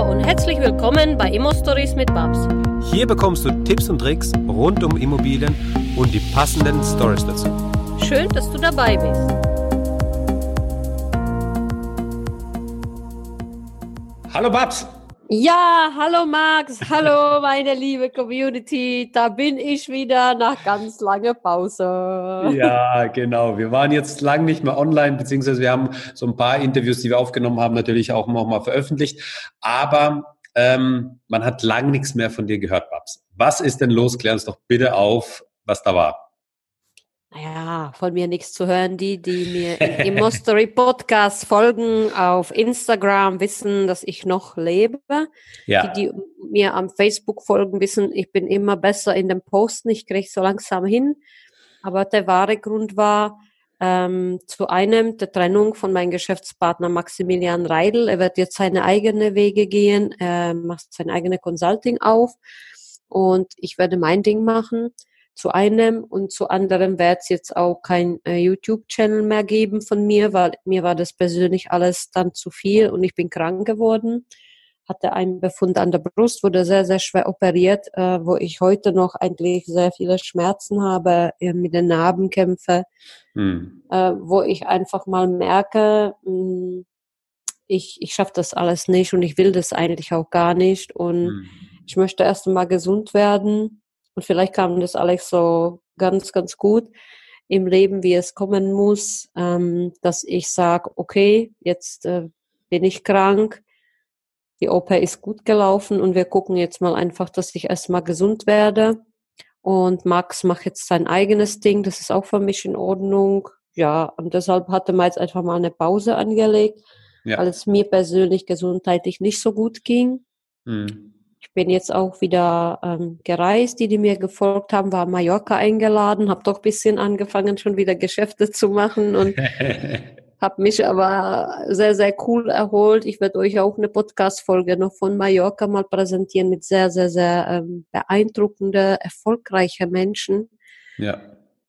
Hallo und herzlich willkommen bei Immo Stories mit Babs. Hier bekommst du Tipps und Tricks rund um Immobilien und die passenden Stories dazu. Schön, dass du dabei bist. Hallo Babs! Ja, hallo Max, hallo meine liebe Community, da bin ich wieder nach ganz langer Pause. Ja, genau. Wir waren jetzt lang nicht mehr online, beziehungsweise wir haben so ein paar Interviews, die wir aufgenommen haben, natürlich auch nochmal veröffentlicht. Aber ähm, man hat lang nichts mehr von dir gehört, Babs. Was ist denn los? Klär uns doch bitte auf, was da war. Naja, von mir nichts zu hören. Die, die mir im Mostory Podcast folgen auf Instagram, wissen, dass ich noch lebe. Ja. Die, die mir am Facebook folgen, wissen, ich bin immer besser in den Posten. Ich kriege so langsam hin. Aber der wahre Grund war, ähm, zu einem der Trennung von meinem Geschäftspartner Maximilian Reidel. Er wird jetzt seine eigene Wege gehen, er macht sein eigene Consulting auf und ich werde mein Ding machen zu einem und zu anderem wird es jetzt auch kein äh, YouTube-Channel mehr geben von mir, weil mir war das persönlich alles dann zu viel und ich bin krank geworden. Hatte einen Befund an der Brust, wurde sehr, sehr schwer operiert, äh, wo ich heute noch eigentlich sehr viele Schmerzen habe, äh, mit den Narben kämpfe, hm. äh, wo ich einfach mal merke, mh, hm, ich, ich schaffe das alles nicht und ich will das eigentlich auch gar nicht und hm. ich möchte erst einmal gesund werden und vielleicht kam das alles so ganz, ganz gut im Leben, wie es kommen muss, ähm, dass ich sage, okay, jetzt äh, bin ich krank, die OP ist gut gelaufen und wir gucken jetzt mal einfach, dass ich erstmal gesund werde. Und Max macht jetzt sein eigenes Ding, das ist auch für mich in Ordnung. Ja, und deshalb hatte man jetzt einfach mal eine Pause angelegt, ja. weil es mir persönlich gesundheitlich nicht so gut ging. Mhm. Ich bin jetzt auch wieder ähm, gereist. Die, die mir gefolgt haben, war Mallorca eingeladen, habe doch bisschen angefangen, schon wieder Geschäfte zu machen und habe mich aber sehr, sehr cool erholt. Ich werde euch auch eine Podcast-Folge noch von Mallorca mal präsentieren mit sehr, sehr, sehr ähm, beeindruckende, erfolgreiche Menschen. Ja.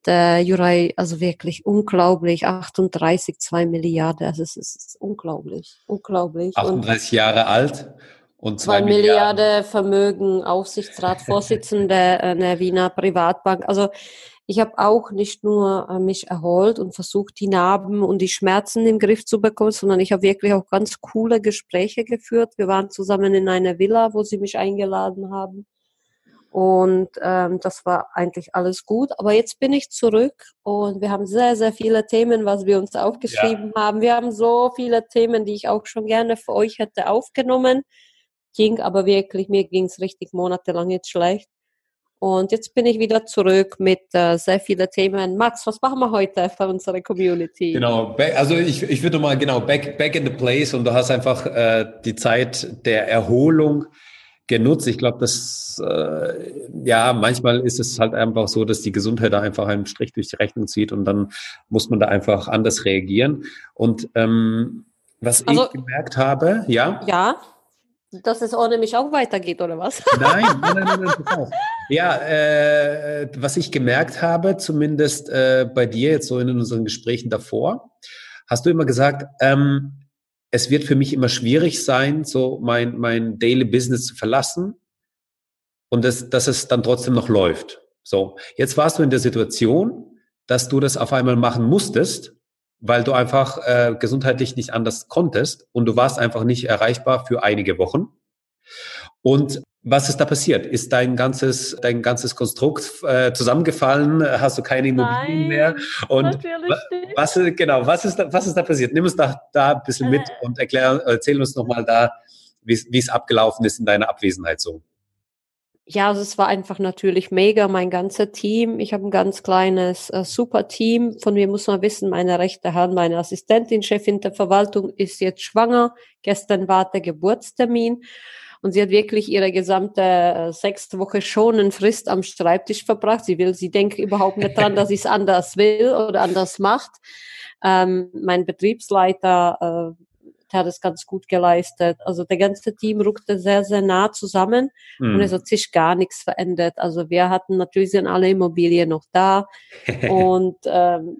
Der Jurei, also wirklich unglaublich, 38, 2 Milliarden, also es ist, es ist unglaublich, unglaublich. 38 und Jahre alt und zwei, Milliarden, Milliarden Vermögen, Aufsichtsratsvorsitzende einer Wiener Privatbank. Also ich habe auch nicht nur äh, mich erholt und versucht, die Narben und die Schmerzen im Griff zu bekommen, sondern ich habe wirklich auch ganz coole Gespräche geführt. Wir waren zusammen in einer Villa, wo sie mich eingeladen haben. Und ähm, das war eigentlich alles gut. Aber jetzt bin ich zurück und wir haben sehr, sehr viele Themen, was wir uns aufgeschrieben ja. haben. Wir haben so viele Themen, die ich auch schon gerne für euch hätte aufgenommen ging aber wirklich, mir ging es richtig monatelang jetzt schlecht. Und jetzt bin ich wieder zurück mit äh, sehr vielen Themen. Max, was machen wir heute für unsere Community? Genau, also ich, ich würde mal genau back, back in the place und du hast einfach äh, die Zeit der Erholung genutzt. Ich glaube, dass äh, ja manchmal ist es halt einfach so, dass die Gesundheit da einfach einen Strich durch die Rechnung zieht und dann muss man da einfach anders reagieren. Und ähm, was also, ich gemerkt habe, ja. Ja dass es ohne mich auch weitergeht, oder was? Nein, nein, nein, nein, nein Ja, äh, was ich gemerkt habe, zumindest äh, bei dir jetzt so in unseren Gesprächen davor, hast du immer gesagt, ähm, es wird für mich immer schwierig sein, so mein, mein Daily Business zu verlassen und das, dass es dann trotzdem noch läuft. So, jetzt warst du in der Situation, dass du das auf einmal machen musstest weil du einfach äh, gesundheitlich nicht anders konntest und du warst einfach nicht erreichbar für einige Wochen. Und was ist da passiert? Ist dein ganzes, dein ganzes Konstrukt äh, zusammengefallen? Hast du keine Immobilien Nein, mehr? Und was, genau, was ist da, was ist da passiert? Nimm uns da, da ein bisschen mit äh. und erklär, erzähl uns nochmal da, wie es abgelaufen ist in deiner Abwesenheit so ja, also es war einfach natürlich mega, mein ganzer Team. Ich habe ein ganz kleines, äh, super Team. Von mir muss man wissen, meine rechte Hand, meine Assistentin, Chefin der Verwaltung ist jetzt schwanger. Gestern war der Geburtstermin. Und sie hat wirklich ihre gesamte äh, sechste Woche schon einen Frist am Schreibtisch verbracht. Sie will, sie denkt überhaupt nicht dran, dass sie es anders will oder anders macht. Ähm, mein Betriebsleiter äh, der hat es ganz gut geleistet. Also der ganze Team rückte sehr, sehr nah zusammen mhm. und es hat sich gar nichts verändert. Also wir hatten natürlich sind alle Immobilien noch da und ähm,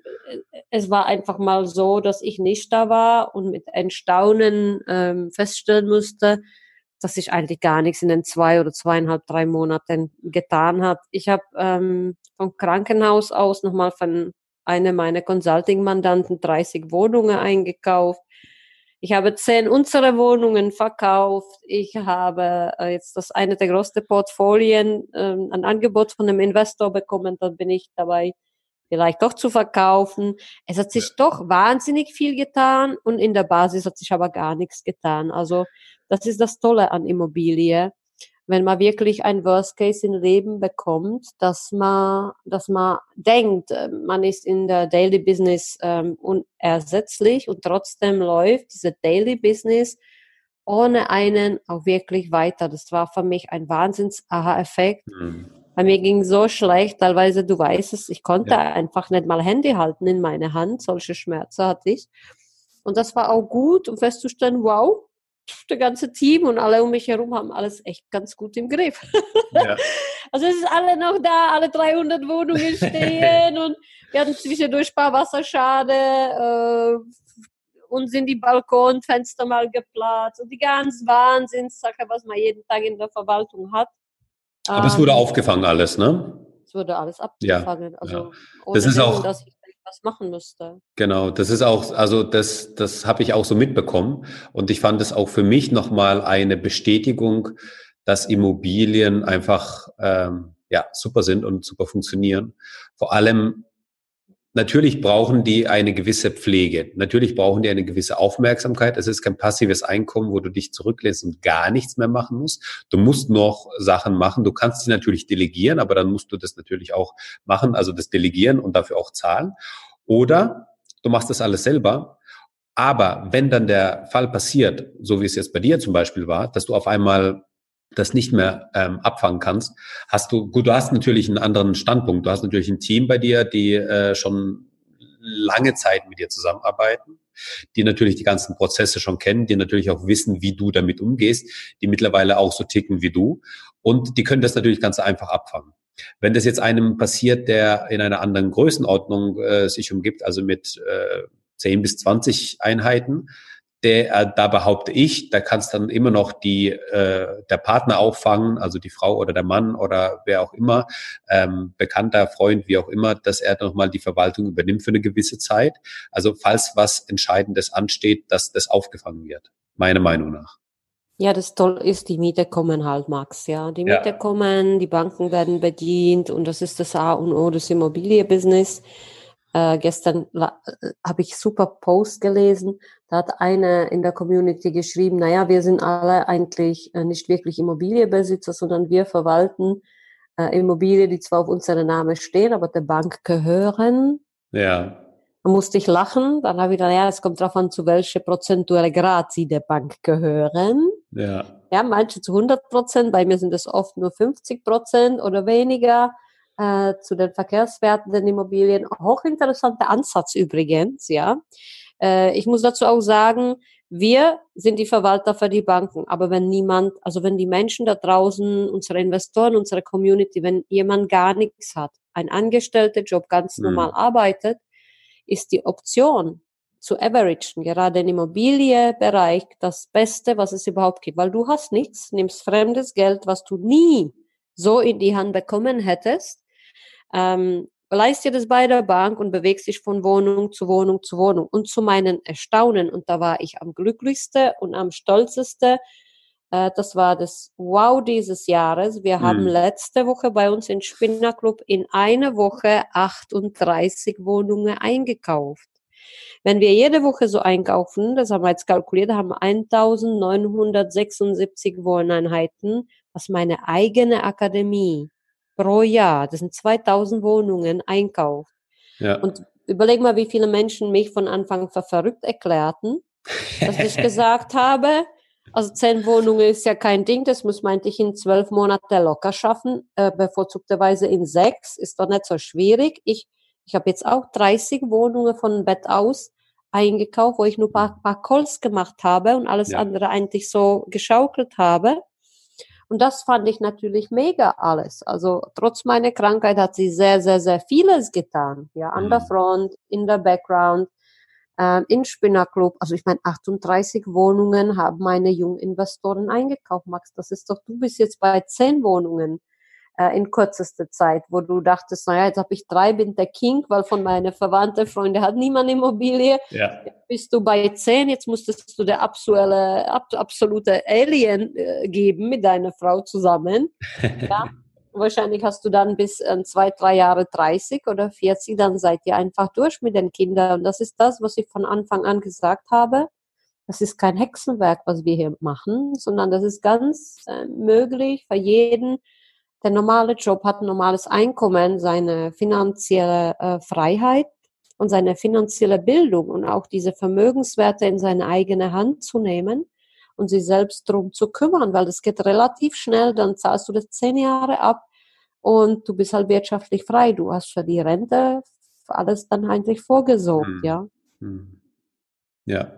es war einfach mal so, dass ich nicht da war und mit Erstaunen ähm, feststellen musste, dass sich eigentlich gar nichts in den zwei oder zweieinhalb, drei Monaten getan hat. Ich habe ähm, vom Krankenhaus aus nochmal von einer meiner Consulting-Mandanten 30 Wohnungen eingekauft. Ich habe zehn unserer Wohnungen verkauft. Ich habe äh, jetzt das eine der größten Portfolien, äh, ein Angebot von einem Investor bekommen. Dann bin ich dabei, vielleicht doch zu verkaufen. Es hat sich doch wahnsinnig viel getan und in der Basis hat sich aber gar nichts getan. Also das ist das Tolle an Immobilie, wenn man wirklich ein Worst Case im Leben bekommt, dass man, dass man denkt, äh, man ist in der Daily Business ähm, unersetzlich und trotzdem läuft diese Daily Business ohne einen auch wirklich weiter. Das war für mich ein Wahnsinns-Aha-Effekt. Mhm. Bei mir ging so schlecht, teilweise, du weißt es, ich konnte ja. einfach nicht mal Handy halten in meine Hand, solche Schmerzen hatte ich. Und das war auch gut, um festzustellen, wow, der ganze Team und alle um mich herum haben alles echt ganz gut im Griff. Ja. Also es ist alle noch da, alle 300 Wohnungen stehen und wir hatten zwischendurch ein paar Wasserschade äh, und sind die Balkonfenster mal geplatzt und die ganz Wahnsinnssache, was man jeden Tag in der Verwaltung hat. Aber ähm, es wurde ähm, aufgefangen alles, ne? Es wurde alles abgefangen. Ja, also ja. das ist auch, dass ich was machen müsste. Genau, das ist auch, also das, das habe ich auch so mitbekommen. Und ich fand es auch für mich nochmal eine Bestätigung, dass Immobilien einfach ähm, ja, super sind und super funktionieren. Vor allem Natürlich brauchen die eine gewisse Pflege. Natürlich brauchen die eine gewisse Aufmerksamkeit. Es ist kein passives Einkommen, wo du dich zurücklässt und gar nichts mehr machen musst. Du musst noch Sachen machen. Du kannst sie natürlich delegieren, aber dann musst du das natürlich auch machen, also das Delegieren und dafür auch zahlen. Oder du machst das alles selber. Aber wenn dann der Fall passiert, so wie es jetzt bei dir zum Beispiel war, dass du auf einmal das nicht mehr ähm, abfangen kannst, hast du, gut, du hast natürlich einen anderen Standpunkt. Du hast natürlich ein Team bei dir, die äh, schon lange Zeit mit dir zusammenarbeiten, die natürlich die ganzen Prozesse schon kennen, die natürlich auch wissen, wie du damit umgehst, die mittlerweile auch so ticken wie du. Und die können das natürlich ganz einfach abfangen. Wenn das jetzt einem passiert, der in einer anderen Größenordnung äh, sich umgibt, also mit äh, 10 bis 20 Einheiten, der, äh, da behaupte ich, da kannst dann immer noch die, äh, der Partner auffangen, also die Frau oder der Mann oder wer auch immer, ähm, bekannter Freund, wie auch immer, dass er nochmal die Verwaltung übernimmt für eine gewisse Zeit. Also falls was Entscheidendes ansteht, dass das aufgefangen wird, meiner Meinung nach. Ja, das toll ist, die Miete kommen halt, Max, ja. Die Miete ja. kommen, die Banken werden bedient und das ist das A und O des Immobilienbusiness. Äh, gestern äh, habe ich super Post gelesen. Da hat eine in der Community geschrieben, naja, wir sind alle eigentlich äh, nicht wirklich Immobilienbesitzer, sondern wir verwalten äh, Immobilien, die zwar auf unserem Namen stehen, aber der Bank gehören. Ja. Da musste ich lachen. Dann habe ich gedacht, ja, es kommt darauf an, zu welcher prozentuelle Grad sie der Bank gehören. Ja. Ja, manche zu 100 Prozent, bei mir sind es oft nur 50 Prozent oder weniger äh, zu den Verkehrswerten der Immobilien. Hochinteressanter Ansatz übrigens, ja. Äh, ich muss dazu auch sagen, wir sind die Verwalter für die Banken, aber wenn niemand, also wenn die Menschen da draußen, unsere Investoren, unsere Community, wenn jemand gar nichts hat, ein angestellter Job ganz mhm. normal arbeitet, ist die Option zu averagen, gerade im Immobilienbereich, das Beste, was es überhaupt gibt, weil du hast nichts, nimmst fremdes Geld, was du nie so in die Hand bekommen hättest, ähm, leist dir das bei der Bank und bewegst dich von Wohnung zu Wohnung zu Wohnung. Und zu meinen Erstaunen, und da war ich am glücklichsten und am stolzesten, äh, das war das Wow dieses Jahres. Wir mhm. haben letzte Woche bei uns im Spinner Club in einer Woche 38 Wohnungen eingekauft. Wenn wir jede Woche so einkaufen, das haben wir jetzt kalkuliert, haben 1976 Wohneinheiten, was meine eigene Akademie pro Jahr, das sind 2000 Wohnungen, einkauft. Ja. Und überleg mal, wie viele Menschen mich von Anfang für verrückt erklärten, dass ich gesagt habe, also zehn Wohnungen ist ja kein Ding, das muss meinte ich in zwölf Monate locker schaffen, äh, bevorzugterweise in sechs, ist doch nicht so schwierig. Ich, ich habe jetzt auch 30 Wohnungen von Bett aus eingekauft, wo ich nur paar, paar Calls gemacht habe und alles ja. andere eigentlich so geschaukelt habe. Und das fand ich natürlich mega alles. Also trotz meiner Krankheit hat sie sehr, sehr, sehr vieles getan. Ja, an der mhm. Front, in der Background. ähm, in Spinner Club. Also ich meine, 38 Wohnungen haben meine jungen Investoren eingekauft, Max. Das ist doch, du bist jetzt bei 10 Wohnungen äh, in kürzester Zeit, wo du dachtest, naja, jetzt habe ich drei, bin der King, weil von meinen Verwandten, Freunde hat niemand Immobilie. Ja. Jetzt bist du bei 10, jetzt musstest du der absolute, absolute Alien äh, geben mit deiner Frau zusammen. ja. Wahrscheinlich hast du dann bis äh, zwei, drei Jahre 30 oder 40, dann seid ihr einfach durch mit den Kindern. Und das ist das, was ich von Anfang an gesagt habe. Das ist kein Hexenwerk, was wir hier machen, sondern das ist ganz äh, möglich für jeden. Der normale Job hat ein normales Einkommen, seine finanzielle äh, Freiheit und seine finanzielle Bildung und auch diese Vermögenswerte in seine eigene Hand zu nehmen und sich selbst drum zu kümmern, weil das geht relativ schnell, dann zahlst du das zehn Jahre ab und du bist halt wirtschaftlich frei. Du hast für die Rente alles dann eigentlich vorgesorgt, hm. ja. Hm. Ja.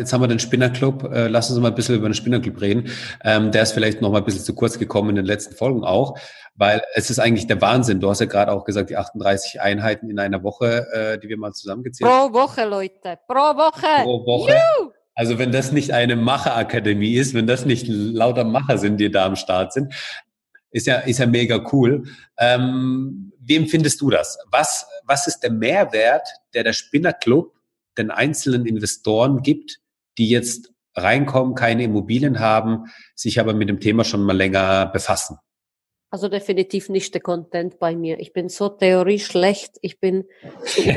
Jetzt haben wir den Spinnerclub. Äh, lass uns mal ein bisschen über den Spinnerclub reden. Ähm, der ist vielleicht noch mal ein bisschen zu kurz gekommen in den letzten Folgen auch, weil es ist eigentlich der Wahnsinn. Du hast ja gerade auch gesagt, die 38 Einheiten in einer Woche, äh, die wir mal zusammengezählt haben. Pro Woche, Leute. Pro Woche. Pro Woche. Juhu! Also wenn das nicht eine Macherakademie ist, wenn das nicht lauter Macher sind, die da am Start sind, ist ja, ist ja mega cool. Ähm, wie empfindest du das? Was, was ist der Mehrwert, der der Spinnerclub den einzelnen Investoren gibt, die jetzt reinkommen, keine Immobilien haben, sich aber mit dem Thema schon mal länger befassen? Also definitiv nicht der Content bei mir. Ich bin so theorie schlecht. Ich bin so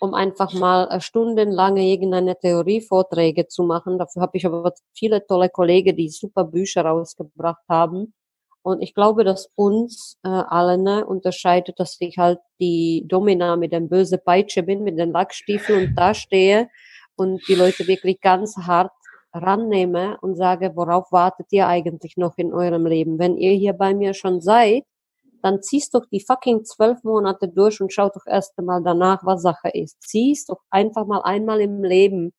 um einfach mal äh, stundenlange irgendeine Theorievorträge zu machen. Dafür habe ich aber viele tolle Kollegen, die super Bücher rausgebracht haben. Und ich glaube, dass uns äh, allen ne, unterscheidet, dass ich halt die Domina mit dem böse Peitsche bin, mit den Lackstiefeln und da stehe und die Leute wirklich ganz hart rannehme und sage, worauf wartet ihr eigentlich noch in eurem Leben? Wenn ihr hier bei mir schon seid, dann ziehst doch die fucking zwölf Monate durch und schau doch erst einmal danach, was Sache ist. Ziehst doch einfach mal einmal im Leben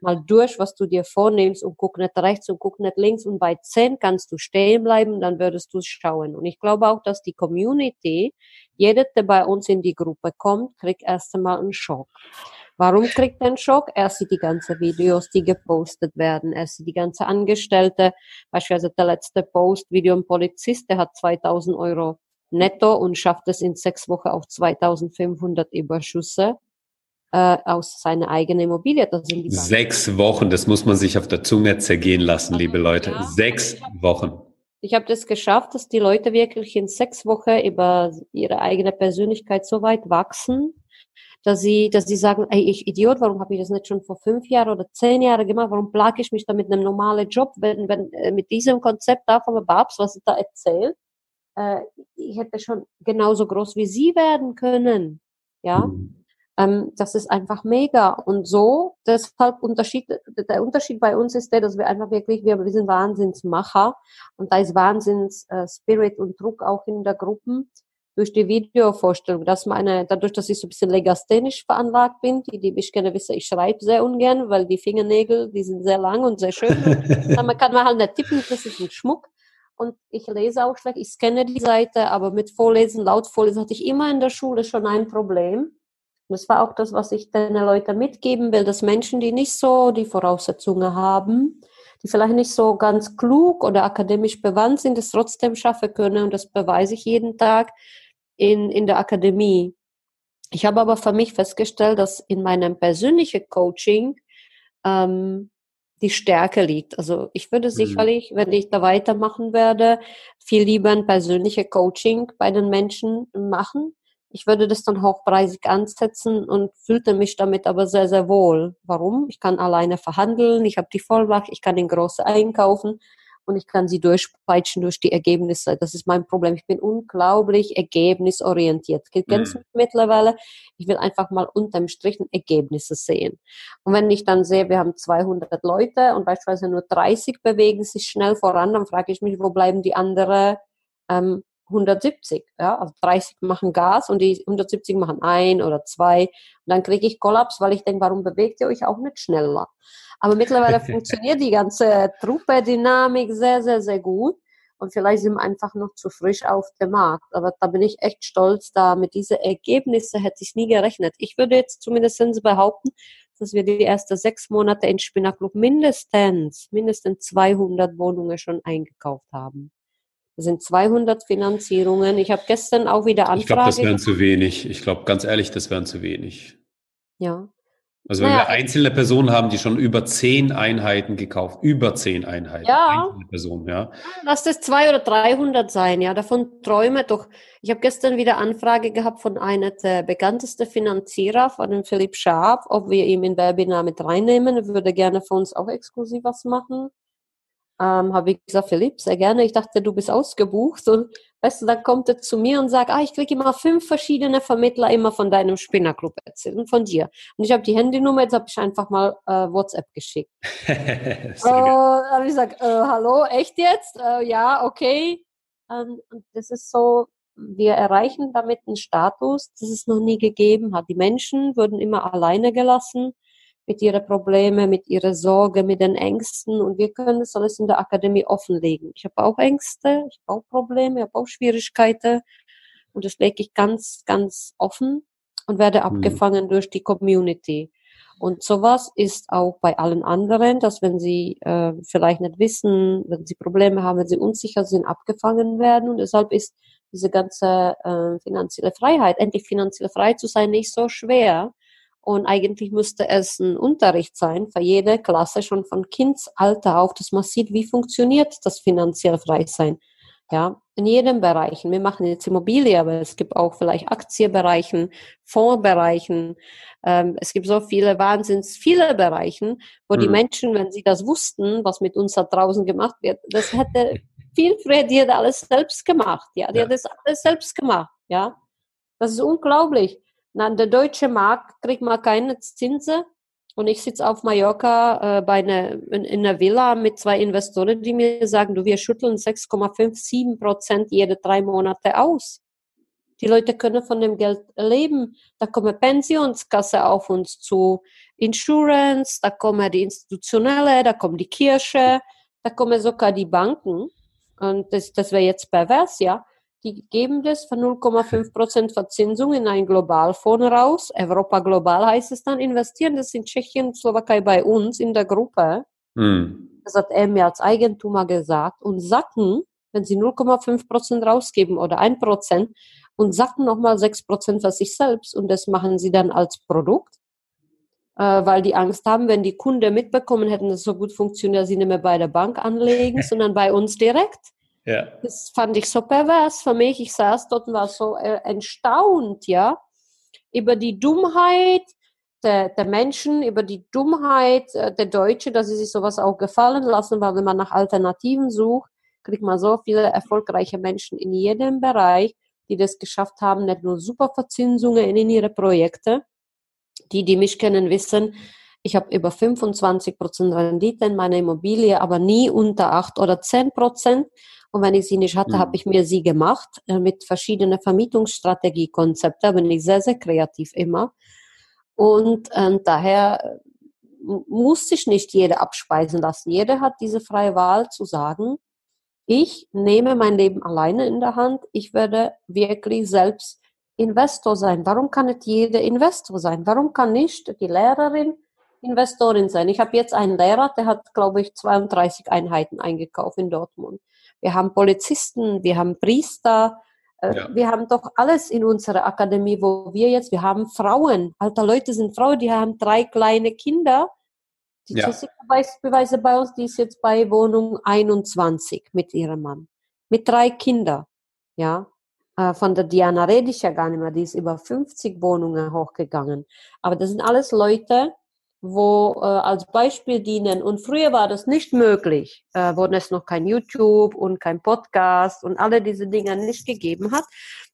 mal durch, was du dir vornimmst und guck nicht rechts und guck nicht links und bei zehn kannst du stehen bleiben, dann würdest du schauen. Und ich glaube auch, dass die Community, jeder, der bei uns in die Gruppe kommt, kriegt erst einmal einen Schock. Warum kriegt er einen Schock? Er sieht die ganzen Videos, die gepostet werden. Er sieht die ganze Angestellte. Beispielsweise der letzte Post, Video ein Polizist, der hat 2000 Euro netto und schafft es in sechs Wochen auf 2500 Überschüsse äh, aus seiner eigenen Immobilie. Das sind die sechs Wochen, das muss man sich auf der Zunge zergehen lassen, liebe Leute. Ja. Sechs Wochen. Ich habe das geschafft, dass die Leute wirklich in sechs Wochen über ihre eigene Persönlichkeit so weit wachsen, dass sie, dass sie sagen, ey, ich Idiot, warum habe ich das nicht schon vor fünf Jahren oder zehn Jahren gemacht? Warum plage ich mich da mit einem normalen Job, wenn, wenn äh, mit diesem Konzept da von Babs, was ich da erzählt? äh, ich hätte schon genauso groß wie sie werden können. Ja, ähm, das ist einfach mega. Und so, deshalb Unterschied, der Unterschied bei uns ist der, dass wir einfach wirklich, wir, wir sind Wahnsinnsmacher und da ist Wahnsinns äh, und Druck auch in der Gruppe durch die Videovorstellung, dass meine, dadurch, dass ich so ein bisschen legasthenisch veranlagt bin, die, die mich gerne wissen, ich schreibe sehr ungern, weil die Fingernägel, die sind sehr lang und sehr schön. man kann man halt nicht tippen, das ist ein Schmuck und ich lese auch schlecht. Ich scanne die Seite, aber mit Vorlesen, laut Vorlesen hatte ich immer in der Schule schon ein Problem. Und das war auch das, was ich den Leuten mitgeben will, dass Menschen, die nicht so die Voraussetzungen haben, die vielleicht nicht so ganz klug oder akademisch bewandt sind, es trotzdem schaffen können. Und das beweise ich jeden Tag in, in der Akademie. Ich habe aber für mich festgestellt, dass in meinem persönlichen Coaching ähm, die Stärke liegt. Also ich würde mhm. sicherlich, wenn ich da weitermachen werde, viel lieber ein persönliches Coaching bei den Menschen machen. Ich würde das dann hochpreisig ansetzen und fühlte mich damit aber sehr, sehr wohl. Warum? Ich kann alleine verhandeln, ich habe die Vollmacht, ich kann in große einkaufen und ich kann sie durchpeitschen durch die Ergebnisse. Das ist mein Problem. Ich bin unglaublich ergebnisorientiert. Kennst mhm. mittlerweile? Ich will einfach mal unterm Strich Ergebnisse sehen. Und wenn ich dann sehe, wir haben 200 Leute und beispielsweise nur 30 bewegen sich schnell voran, dann frage ich mich, wo bleiben die anderen ähm, 170, ja, also 30 machen Gas und die 170 machen ein oder zwei. Und dann kriege ich Kollaps, weil ich denke, warum bewegt ihr euch auch nicht schneller? Aber mittlerweile funktioniert die ganze Truppe-Dynamik sehr, sehr, sehr gut. Und vielleicht sind wir einfach noch zu frisch auf dem Markt. Aber da bin ich echt stolz, da mit diesen Ergebnissen hätte ich nie gerechnet. Ich würde jetzt zumindest behaupten, dass wir die ersten sechs Monate in Spinnerclub mindestens, mindestens 200 Wohnungen schon eingekauft haben. Das sind 200 Finanzierungen. Ich habe gestern auch wieder Anfragen. Ich glaube, das wären zu wenig. Ich glaube, ganz ehrlich, das wären zu wenig. Ja. Also wenn naja, wir einzelne Personen haben, die schon über zehn Einheiten gekauft, über zehn Einheiten. Ja. Einzelne Personen, ja. Lass das zwei oder 300 sein, ja. Davon träume doch. Ich habe gestern wieder Anfrage gehabt von einer der bekanntesten Finanzierer, von dem Philipp Schaab, ob wir ihn in Webinar mit reinnehmen. Er würde gerne für uns auch exklusiv was machen ähm, habe ich gesagt, Philipp, sehr gerne. Ich dachte, du bist ausgebucht. Und weißt du, dann kommt er zu mir und sagt, ah, ich kriege immer fünf verschiedene Vermittler immer von deinem Spinnerclub erzählen, von dir. Und ich habe die Handynummer, jetzt habe ich einfach mal äh, WhatsApp geschickt. äh, habe ich gesagt, äh, hallo, echt jetzt? Äh, ja, okay. Ähm, und das ist so, wir erreichen damit einen Status, das es noch nie gegeben hat. Die Menschen wurden immer alleine gelassen mit ihren Problemen, mit ihrer Sorge, mit den Ängsten und wir können das alles in der Akademie offenlegen. Ich habe auch Ängste, ich habe auch Probleme, ich habe auch Schwierigkeiten und das lege ich ganz, ganz offen und werde mhm. abgefangen mhm. durch die Community. Und sowas ist auch bei allen anderen, dass wenn sie äh, vielleicht nicht wissen, wenn sie Probleme haben, wenn sie unsicher sind, abgefangen werden. Und deshalb ist diese ganze äh, finanzielle Freiheit, endlich finanziell frei zu sein, nicht so schwer, und eigentlich müsste es ein Unterricht sein für jede Klasse schon von Kindsalter auf, dass man sieht, wie funktioniert das finanziell frei sein. Ja, in jedem Bereich. Wir machen jetzt Immobilie, aber es gibt auch vielleicht Aktienbereichen, Fondsbereichen. Ähm, es gibt so viele, wahnsinns viele Bereichen, wo mhm. die Menschen, wenn sie das wussten, was mit uns da draußen gemacht wird, das hätte viel früher die hat alles selbst gemacht. Ja, die ja. hat das alles selbst gemacht. Ja, das ist unglaublich. Na, der deutsche Markt kriegt mal keine Zinsen. Und ich sitze auf Mallorca äh, bei einer, in, in, einer Villa mit zwei Investoren, die mir sagen, du, wir schütteln 6,57 Prozent jede drei Monate aus. Die Leute können von dem Geld leben. Da kommen Pensionskasse auf uns zu, Insurance, da kommen die Institutionelle, da kommt die Kirche, da kommen sogar die Banken. Und das, das wäre jetzt pervers, ja die geben das für 0,5% Verzinsung in einen Globalfonds raus. Europa Global heißt es dann, investieren das in Tschechien, Slowakei bei uns in der Gruppe. Mhm. Das hat er mir als Eigentümer gesagt. Und sacken, wenn sie 0,5% rausgeben oder 1% und sacken nochmal 6% für sich selbst und das machen sie dann als Produkt, äh, weil die Angst haben, wenn die Kunden mitbekommen hätten, dass es so gut funktioniert, dass sie nicht mehr bei der Bank anlegen, sondern bei uns direkt. Ja. Das fand ich so pervers für mich. Ich saß dort und war so äh, erstaunt, ja, über die Dummheit der, der Menschen, über die Dummheit äh, der Deutschen, dass sie sich sowas auch gefallen lassen, weil wenn man nach Alternativen sucht, kriegt man so viele erfolgreiche Menschen in jedem Bereich, die das geschafft haben, nicht nur super Verzinsungen in ihre Projekte. Die, die mich kennen, wissen, ich habe über 25 Prozent Rendite in meiner Immobilie, aber nie unter 8 oder 10 Prozent. Und wenn ich sie nicht hatte, mhm. habe ich mir sie gemacht äh, mit verschiedenen Vermietungsstrategiekonzepten. Da bin ich sehr, sehr kreativ immer. Und äh, daher muss sich nicht jeder abspeisen lassen. Jeder hat diese freie Wahl zu sagen, ich nehme mein Leben alleine in der Hand. Ich werde wirklich selbst Investor sein. Warum kann nicht jeder Investor sein? Warum kann nicht die Lehrerin Investorin sein? Ich habe jetzt einen Lehrer, der hat, glaube ich, 32 Einheiten eingekauft in Dortmund wir haben Polizisten, wir haben Priester, äh, ja. wir haben doch alles in unserer Akademie, wo wir jetzt, wir haben Frauen, alter Leute sind Frauen, die haben drei kleine Kinder. Die ja. Jessica Beweise bei uns, die ist jetzt bei Wohnung 21 mit ihrem Mann. Mit drei Kindern, ja. Äh, von der Diana rede ich ja gar nicht mehr, die ist über 50 Wohnungen hochgegangen. Aber das sind alles Leute, wo äh, als Beispiel dienen. Und früher war das nicht möglich, äh, wo es noch kein YouTube und kein Podcast und alle diese Dinge nicht gegeben hat,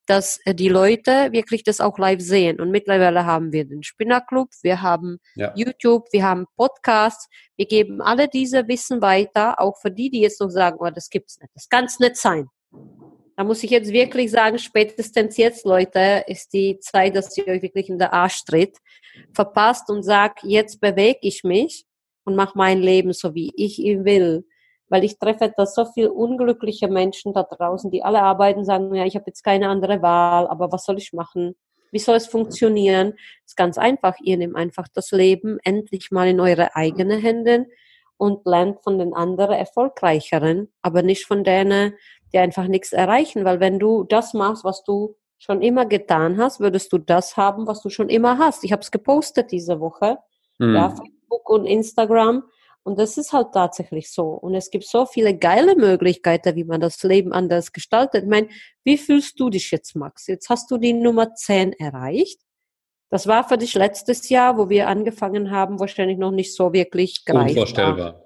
dass äh, die Leute wirklich das auch live sehen. Und mittlerweile haben wir den Spinnerclub, wir haben ja. YouTube, wir haben Podcasts, wir geben alle diese Wissen weiter, auch für die, die jetzt noch sagen, oh, das gibt's nicht, das kann es nicht sein. Da muss ich jetzt wirklich sagen, spätestens jetzt, Leute, ist die Zeit, dass ihr euch wirklich in der Arsch tritt verpasst und sagt, jetzt bewege ich mich und mache mein Leben so, wie ich ihn will. weil ich treffe da so viel unglückliche Menschen da draußen, die alle arbeiten, sagen, ja, ich habe jetzt keine andere Wahl, aber was soll ich machen? Wie soll es funktionieren? Das ist ganz einfach. Ihr nehmt einfach das Leben endlich mal in eure eigenen Hände und lernt von den anderen Erfolgreicheren, aber nicht von denen, die einfach nichts erreichen. Weil wenn du das machst, was du schon immer getan hast, würdest du das haben, was du schon immer hast. Ich habe es gepostet diese Woche, mhm. ja, Facebook und Instagram. Und das ist halt tatsächlich so. Und es gibt so viele geile Möglichkeiten, wie man das Leben anders gestaltet. Ich meine, wie fühlst du dich jetzt, Max? Jetzt hast du die Nummer 10 erreicht. Das war für dich letztes Jahr, wo wir angefangen haben, wahrscheinlich noch nicht so wirklich greifbar. Unvorstellbar.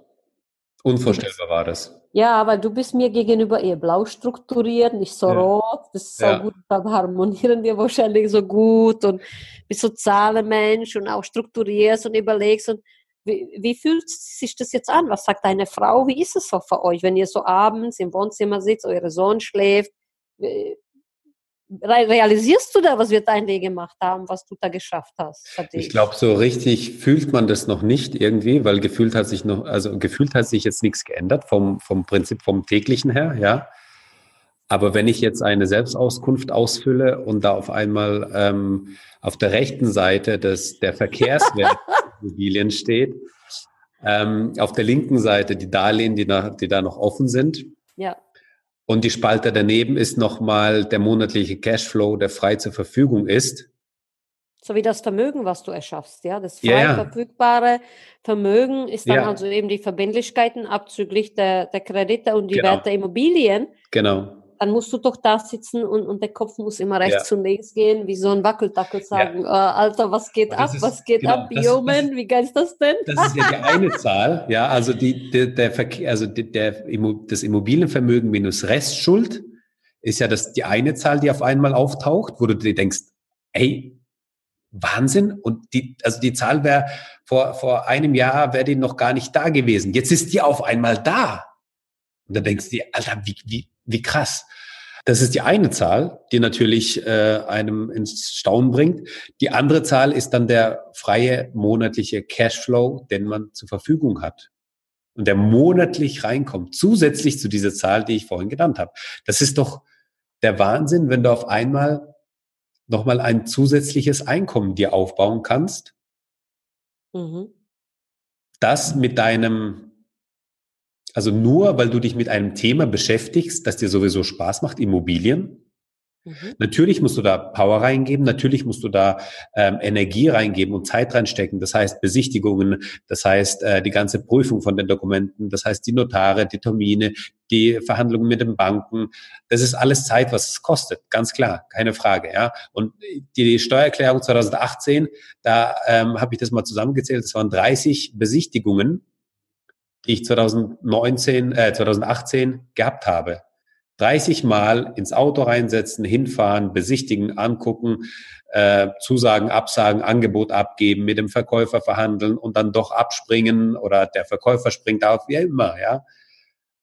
Unvorstellbar war das. Ja, aber du bist mir gegenüber eher blau strukturiert, nicht so ja. rot. Das ist so ja. gut, dann harmonieren wir wahrscheinlich so gut und bist so Zahlenmensch und auch strukturierst und überlegst und wie, wie, fühlt sich das jetzt an? Was sagt deine Frau? Wie ist es so für euch, wenn ihr so abends im Wohnzimmer sitzt, euer Sohn schläft? Realisierst du da, was wir dein Leben gemacht haben, was du da geschafft hast? Ich glaube, so richtig fühlt man das noch nicht irgendwie, weil gefühlt hat sich noch, also gefühlt hat sich jetzt nichts geändert vom, vom Prinzip, vom täglichen her, ja. Aber wenn ich jetzt eine Selbstauskunft ausfülle und da auf einmal ähm, auf der rechten Seite des, der Verkehrswert Immobilien steht, ähm, auf der linken Seite die Darlehen, die, nach, die da noch offen sind. Ja. Und die Spalte daneben ist nochmal der monatliche Cashflow, der frei zur Verfügung ist. So wie das Vermögen, was du erschaffst, ja. Das frei ja, verfügbare Vermögen ist dann ja. also eben die Verbindlichkeiten abzüglich der, der Kredite und die genau. Werte der Immobilien. Genau dann musst du doch da sitzen und, und der Kopf muss immer rechts ja. und links gehen, wie so ein Wackeldackel sagen, ja. äh, Alter, was geht ab, ist, was geht genau, ab, yo man, wie geil ist das denn? Das ist ja die eine Zahl, ja, also die, der, der Verkehr, also der, der, das Immobilienvermögen minus Restschuld ist ja das, die eine Zahl, die auf einmal auftaucht, wo du dir denkst, ey, Wahnsinn. Und die, also die Zahl wäre vor, vor einem Jahr wäre die noch gar nicht da gewesen. Jetzt ist die auf einmal da. Und da denkst du dir, Alter, wie, wie, wie krass. Das ist die eine Zahl, die natürlich äh, einem ins Staunen bringt. Die andere Zahl ist dann der freie monatliche Cashflow, den man zur Verfügung hat. Und der monatlich reinkommt, zusätzlich zu dieser Zahl, die ich vorhin genannt habe. Das ist doch der Wahnsinn, wenn du auf einmal nochmal ein zusätzliches Einkommen dir aufbauen kannst. Mhm. Das mit deinem also nur, weil du dich mit einem Thema beschäftigst, das dir sowieso Spaß macht, Immobilien. Mhm. Natürlich musst du da Power reingeben, natürlich musst du da ähm, Energie reingeben und Zeit reinstecken. Das heißt Besichtigungen, das heißt äh, die ganze Prüfung von den Dokumenten, das heißt die Notare, die Termine, die Verhandlungen mit den Banken. Das ist alles Zeit, was es kostet, ganz klar, keine Frage. Ja. Und die Steuererklärung 2018, da ähm, habe ich das mal zusammengezählt, das waren 30 Besichtigungen die ich 2019, äh, 2018 gehabt habe. 30 Mal ins Auto reinsetzen, hinfahren, besichtigen, angucken, äh, Zusagen, Absagen, Angebot abgeben, mit dem Verkäufer verhandeln und dann doch abspringen oder der Verkäufer springt auf, wie immer, ja.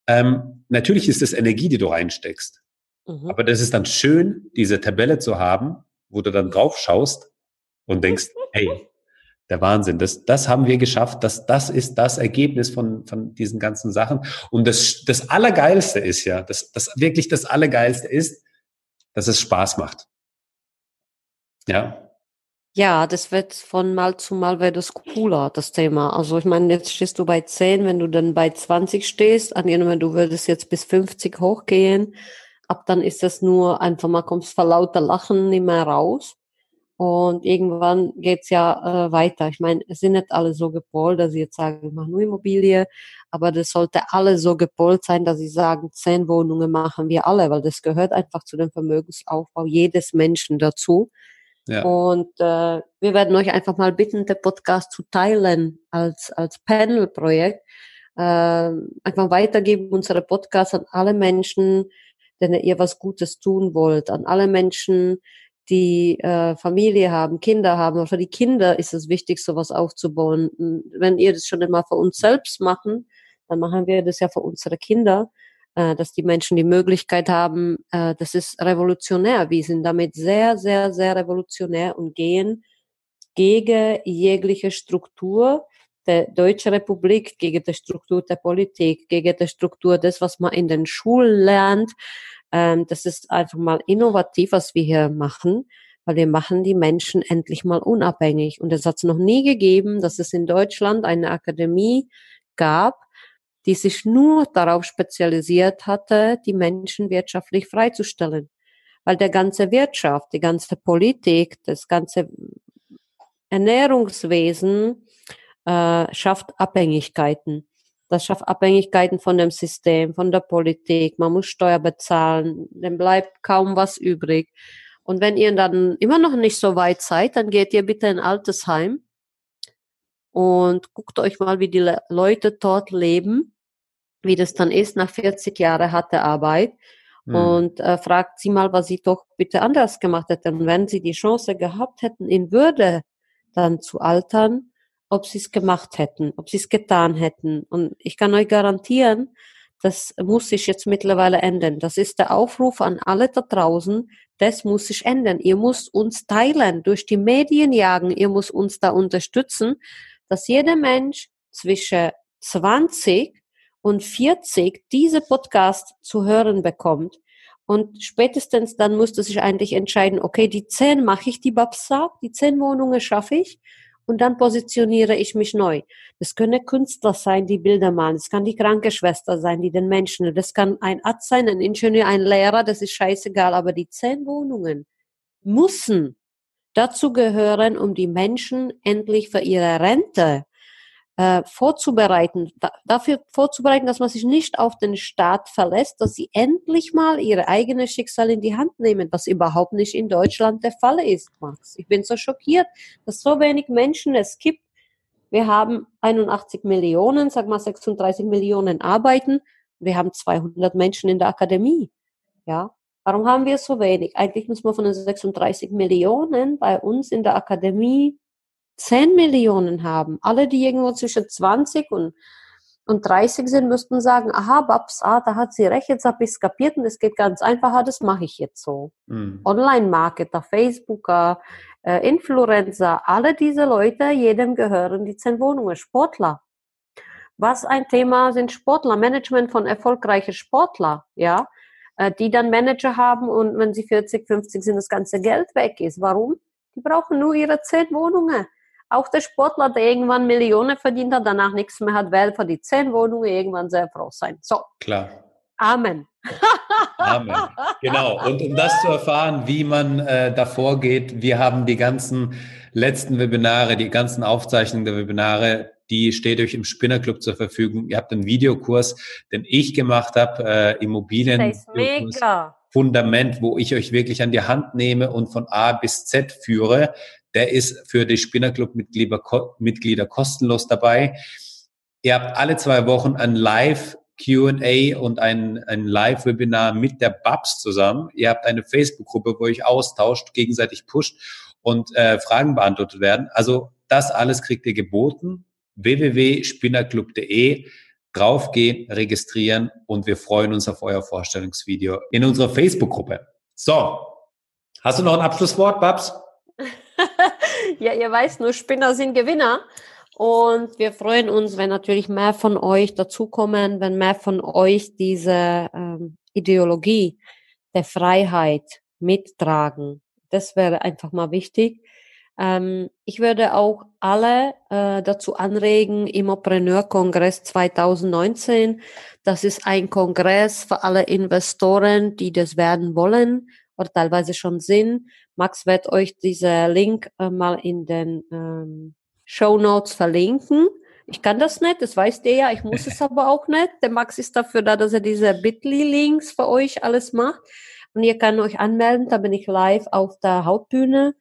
Ähm, natürlich ist es Energie, die du reinsteckst. Mhm. Aber das ist dann schön, diese Tabelle zu haben, wo du dann drauf schaust und denkst, hey, der Wahnsinn. Das, das haben wir geschafft. Das, das ist das Ergebnis von, von diesen ganzen Sachen. Und das, das Allergeilste ist ja, das, das wirklich das Allergeilste ist, dass es Spaß macht. Ja. Ja, das wird von Mal zu Mal wird es cooler, das Thema. Also ich meine, jetzt stehst du bei 10, wenn du dann bei 20 stehst, angenommen, du würdest jetzt bis 50 hochgehen, ab dann ist das nur einfach mal kommst vor lauter Lachen nicht mehr raus. Und irgendwann geht's ja äh, weiter. Ich meine, es sind nicht alle so gepolt, dass sie jetzt sagen, ich mache nur Immobilie, aber das sollte alle so gepolt sein, dass sie sagen, zehn Wohnungen machen wir alle, weil das gehört einfach zu dem Vermögensaufbau jedes Menschen dazu. Ja. Und äh, wir werden euch einfach mal bitten, den Podcast zu teilen als, als Panel-Projekt. Äh, einfach weitergeben unsere Podcasts an alle Menschen, denen ihr was Gutes tun wollt, an alle Menschen, die äh, Familie haben, Kinder haben. Und für die Kinder ist es wichtig, sowas aufzubauen. Wenn ihr das schon immer für uns selbst machen, dann machen wir das ja für unsere Kinder, äh, dass die Menschen die Möglichkeit haben, äh, das ist revolutionär. Wir sind damit sehr, sehr, sehr revolutionär und gehen gegen jegliche Struktur, der Deutschen Republik, gegen die Struktur der Politik, gegen die Struktur des, was man in den Schulen lernt. Ähm, das ist einfach mal innovativ, was wir hier machen, weil wir machen die Menschen endlich mal unabhängig. Und es hat es noch nie gegeben, dass es in Deutschland eine Akademie gab, die sich nur darauf spezialisiert hatte, die Menschen wirtschaftlich freizustellen. Weil der ganze Wirtschaft, die ganze Politik, das ganze Ernährungswesen äh, schafft Abhängigkeiten. Das schafft Abhängigkeiten von dem System, von der Politik. Man muss Steuer bezahlen, dann bleibt kaum was übrig. Und wenn ihr dann immer noch nicht so weit seid, dann geht ihr bitte in Altersheim und guckt euch mal, wie die Leute dort leben, wie das dann ist nach 40 Jahren harte Arbeit. Mhm. Und äh, fragt sie mal, was sie doch bitte anders gemacht hätten. Und wenn sie die Chance gehabt hätten, in Würde dann zu altern, ob sie es gemacht hätten, ob sie es getan hätten. Und ich kann euch garantieren, das muss sich jetzt mittlerweile ändern. Das ist der Aufruf an alle da draußen. Das muss sich ändern. Ihr müsst uns teilen, durch die Medien jagen. Ihr müsst uns da unterstützen, dass jeder Mensch zwischen 20 und 40 diese Podcast zu hören bekommt. Und spätestens dann musste sich eigentlich entscheiden, okay, die zehn mache ich, die Babs sagt, die zehn Wohnungen schaffe ich und dann positioniere ich mich neu. Das können Künstler sein, die Bilder malen. Das kann die Krankenschwester sein, die den Menschen. Das kann ein Arzt sein, ein Ingenieur, ein Lehrer. Das ist scheißegal. Aber die zehn Wohnungen müssen dazu gehören, um die Menschen endlich für ihre Rente äh, vorzubereiten, da, dafür vorzubereiten, dass man sich nicht auf den Staat verlässt, dass sie endlich mal ihre eigene Schicksal in die Hand nehmen, was überhaupt nicht in Deutschland der Fall ist, Max. Ich bin so schockiert, dass so wenig Menschen es gibt. Wir haben 81 Millionen, sag mal 36 Millionen arbeiten. Wir haben 200 Menschen in der Akademie. Ja, Warum haben wir so wenig? Eigentlich muss man von den 36 Millionen bei uns in der Akademie 10 Millionen haben, alle, die irgendwo zwischen 20 und, und 30 sind, müssten sagen, aha, Babs, ah, da hat sie recht, jetzt habe ich es kapiert und es geht ganz einfacher, das mache ich jetzt so. Mhm. Online-Marketer, Facebooker, äh, Influencer, alle diese Leute, jedem gehören die 10 Wohnungen, Sportler. Was ein Thema sind Sportler, Management von erfolgreichen Sportler, ja, äh, die dann Manager haben und wenn sie 40, 50 sind, das ganze Geld weg ist. Warum? Die brauchen nur ihre 10 Wohnungen. Auch der Sportler, der irgendwann Millionen verdient hat, danach nichts mehr hat, wird für die zehn Wohnungen irgendwann sehr froh sein. So. Klar. Amen. Amen. Genau. Und um das zu erfahren, wie man äh, davor geht, wir haben die ganzen letzten Webinare, die ganzen Aufzeichnungen der Webinare, die steht euch im Spinnerclub zur Verfügung. Ihr habt einen Videokurs, den ich gemacht habe, äh, Immobilien. Das ist mega. Fundament, wo ich euch wirklich an die Hand nehme und von A bis Z führe. Der ist für die Spinnerclub-Mitglieder Mitglieder kostenlos dabei. Ihr habt alle zwei Wochen ein Live Q&A und ein, ein Live-Webinar mit der Babs zusammen. Ihr habt eine Facebook-Gruppe, wo ihr austauscht, gegenseitig pusht und äh, Fragen beantwortet werden. Also das alles kriegt ihr geboten. www.spinnerclub.de draufgehen, registrieren und wir freuen uns auf euer Vorstellungsvideo in unserer Facebook-Gruppe. So, hast du noch ein Abschlusswort, Babs? ja, ihr weißt, nur Spinner sind Gewinner. Und wir freuen uns, wenn natürlich mehr von euch dazukommen, wenn mehr von euch diese ähm, Ideologie der Freiheit mittragen. Das wäre einfach mal wichtig. Ähm, ich würde auch alle äh, dazu anregen, Immopreneur-Kongress 2019. Das ist ein Kongress für alle Investoren, die das werden wollen oder teilweise schon sind. Max wird euch dieser Link äh, mal in den ähm, Show Notes verlinken. Ich kann das nicht, das weißt ihr ja, ich muss es aber auch nicht. Der Max ist dafür da, dass er diese Bitly-Links für euch alles macht. Und ihr könnt euch anmelden, da bin ich live auf der Hauptbühne.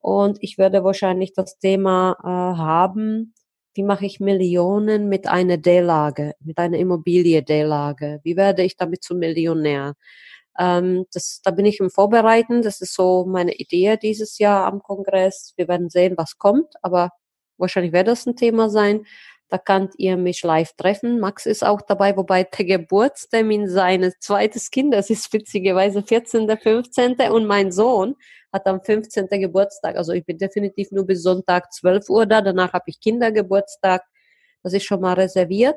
Und ich werde wahrscheinlich das Thema äh, haben, wie mache ich Millionen mit einer D-Lage, mit einer Immobilie D-Lage? Wie werde ich damit zum Millionär? Ähm, das, da bin ich im Vorbereiten. Das ist so meine Idee dieses Jahr am Kongress. Wir werden sehen, was kommt, aber wahrscheinlich wird das ein Thema sein. Da könnt ihr mich live treffen. Max ist auch dabei, wobei der Geburtstermin seines zweites Kindes ist witzigerweise 14., 15. und mein Sohn hat am 15. Geburtstag. Also ich bin definitiv nur bis Sonntag 12 Uhr da. Danach habe ich Kindergeburtstag. Das ist schon mal reserviert.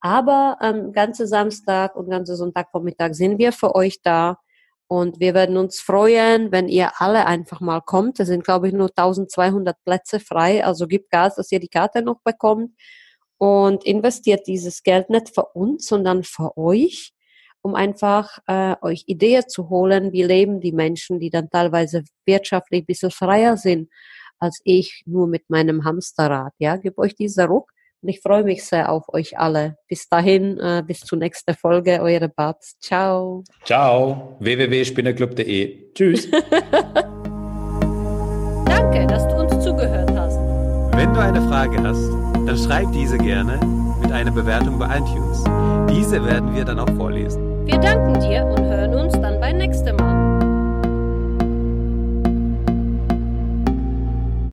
Aber ähm, ganze Samstag und ganze Sonntagvormittag sind wir für euch da. Und wir werden uns freuen, wenn ihr alle einfach mal kommt. Es sind, glaube ich, nur 1200 Plätze frei. Also gibt Gas, dass ihr die Karte noch bekommt. Und investiert dieses Geld nicht für uns, sondern für euch, um einfach äh, euch Ideen zu holen, wie leben die Menschen, die dann teilweise wirtschaftlich ein bisschen freier sind als ich nur mit meinem Hamsterrad. Ja, gib euch dieser Ruck und ich freue mich sehr auf euch alle. Bis dahin, äh, bis zur nächsten Folge, eure Bats. Ciao. Ciao. www.spinnerclub.de. Tschüss. Danke, dass du uns zugehört hast. Wenn du eine Frage hast, dann schreib diese gerne mit einer Bewertung bei iTunes. Diese werden wir dann auch vorlesen. Wir danken dir und hören uns dann beim nächsten Mal.